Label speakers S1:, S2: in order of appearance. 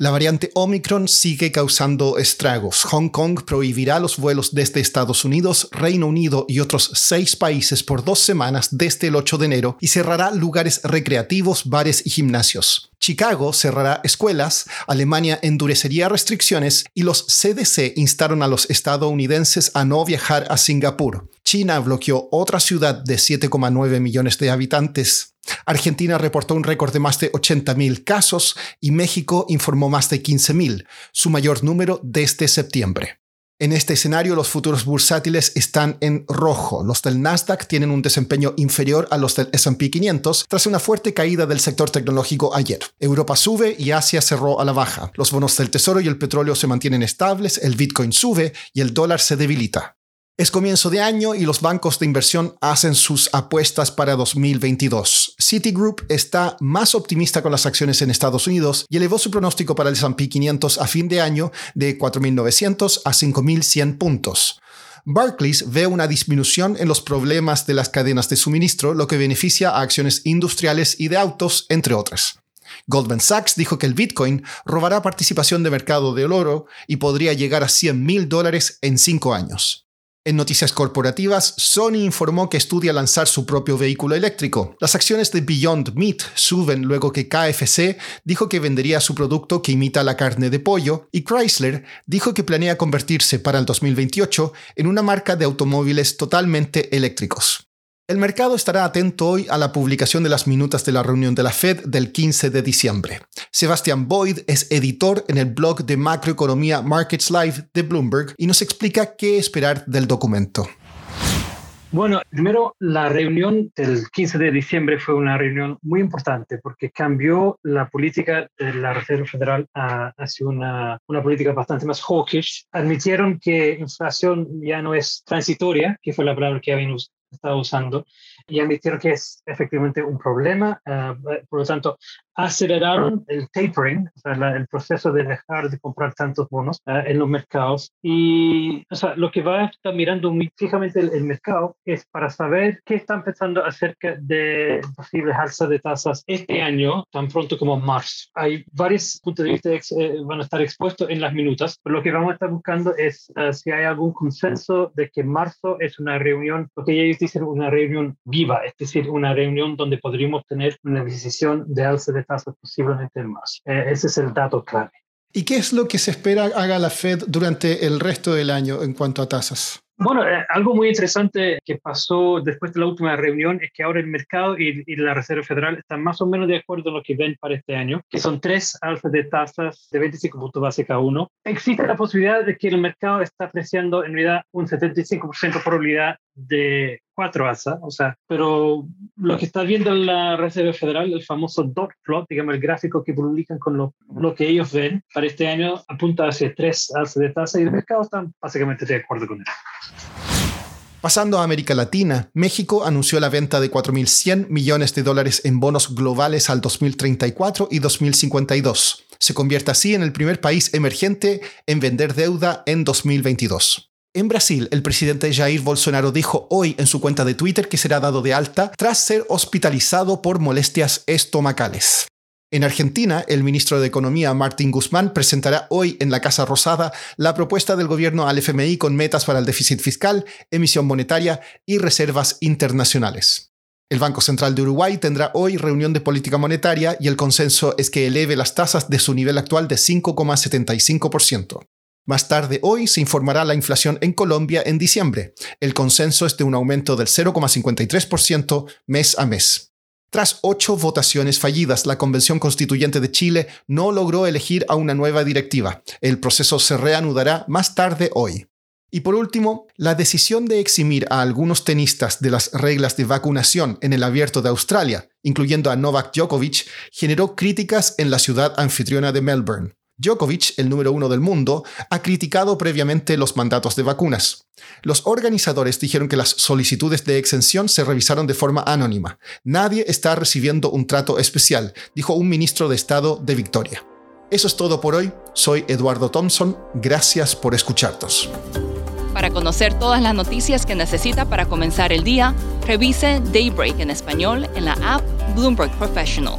S1: La variante Omicron sigue causando estragos. Hong Kong prohibirá los vuelos desde Estados Unidos, Reino Unido y otros seis países por dos semanas desde el 8 de enero y cerrará lugares recreativos, bares y gimnasios. Chicago cerrará escuelas, Alemania endurecería restricciones y los CDC instaron a los estadounidenses a no viajar a Singapur. China bloqueó otra ciudad de 7,9 millones de habitantes. Argentina reportó un récord de más de 80.000 casos y México informó más de 15.000, su mayor número desde septiembre. En este escenario, los futuros bursátiles están en rojo. Los del Nasdaq tienen un desempeño inferior a los del SP 500 tras una fuerte caída del sector tecnológico ayer. Europa sube y Asia cerró a la baja. Los bonos del Tesoro y el petróleo se mantienen estables, el Bitcoin sube y el dólar se debilita. Es comienzo de año y los bancos de inversión hacen sus apuestas para 2022. Citigroup está más optimista con las acciones en Estados Unidos y elevó su pronóstico para el S&P 500 a fin de año de 4.900 a 5.100 puntos. Barclays ve una disminución en los problemas de las cadenas de suministro, lo que beneficia a acciones industriales y de autos, entre otras. Goldman Sachs dijo que el Bitcoin robará participación de mercado del oro y podría llegar a 100 mil dólares en cinco años. En noticias corporativas, Sony informó que estudia lanzar su propio vehículo eléctrico. Las acciones de Beyond Meat suben luego que KFC dijo que vendería su producto que imita la carne de pollo y Chrysler dijo que planea convertirse para el 2028 en una marca de automóviles totalmente eléctricos. El mercado estará atento hoy a la publicación de las minutas de la reunión de la Fed del 15 de diciembre. Sebastian Boyd es editor en el blog de macroeconomía Markets Live de Bloomberg y nos explica qué esperar del documento.
S2: Bueno, primero, la reunión del 15 de diciembre fue una reunión muy importante porque cambió la política de la Reserva Federal hacia una, una política bastante más hawkish. Admitieron que inflación ya no es transitoria, que fue la palabra que habían estaba usando y admitieron que es efectivamente un problema. Eh, por lo tanto, aceleraron el tapering, o sea, el proceso de dejar de comprar tantos bonos eh, en los mercados. Y o sea, lo que va a estar mirando muy fijamente el, mercado es para saber qué están pensando acerca de posibles alzas de tasas este año, tan pronto como marzo. Hay varios puntos de vista que eh, van a estar expuestos en las minutas, pero lo que vamos a estar buscando es si hay algún consenso de que marzo es una reunión, lo que ellos dicen una reunión viva, es decir, una reunión donde podríamos tener una decisión de alza de tasas posiblemente más. Eh, ese es el dato clave.
S1: ¿Y qué es lo que se espera haga la Fed durante el resto del año en cuanto a tasas?
S2: Bueno, eh, algo muy interesante que pasó después de la última reunión es que ahora el mercado y, y, la Reserva Federal están más o menos de acuerdo en lo que ven para este año, que son tres alzas de tasas de 25 puntos base cada uno. Existe la posibilidad de que el mercado está apreciando en realidad un 75% probabilidad de cuatro alzas, o sea, pero lo que está viendo la Reserva Federal, el famoso dot plot, digamos, el gráfico que publican con lo, lo que ellos ven para este año, apunta hacia tres alzas de tasa y el mercado está básicamente de acuerdo con eso.
S1: Pasando a América Latina, México anunció la venta de 4.100 millones de dólares en bonos globales al 2034 y 2052. Se convierte así en el primer país emergente en vender deuda en 2022. En Brasil, el presidente Jair Bolsonaro dijo hoy en su cuenta de Twitter que será dado de alta tras ser hospitalizado por molestias estomacales. En Argentina, el ministro de Economía, Martín Guzmán, presentará hoy en la Casa Rosada la propuesta del gobierno al FMI con metas para el déficit fiscal, emisión monetaria y reservas internacionales. El Banco Central de Uruguay tendrá hoy reunión de política monetaria y el consenso es que eleve las tasas de su nivel actual de 5,75%. Más tarde hoy se informará la inflación en Colombia en diciembre. El consenso es de un aumento del 0,53% mes a mes. Tras ocho votaciones fallidas, la Convención Constituyente de Chile no logró elegir a una nueva directiva. El proceso se reanudará más tarde hoy. Y por último, la decisión de eximir a algunos tenistas de las reglas de vacunación en el abierto de Australia, incluyendo a Novak Djokovic, generó críticas en la ciudad anfitriona de Melbourne. Djokovic, el número uno del mundo, ha criticado previamente los mandatos de vacunas. Los organizadores dijeron que las solicitudes de exención se revisaron de forma anónima. Nadie está recibiendo un trato especial, dijo un ministro de Estado de Victoria. Eso es todo por hoy. Soy Eduardo Thompson. Gracias por escucharnos.
S3: Para conocer todas las noticias que necesita para comenzar el día, revise Daybreak en español en la app Bloomberg Professional.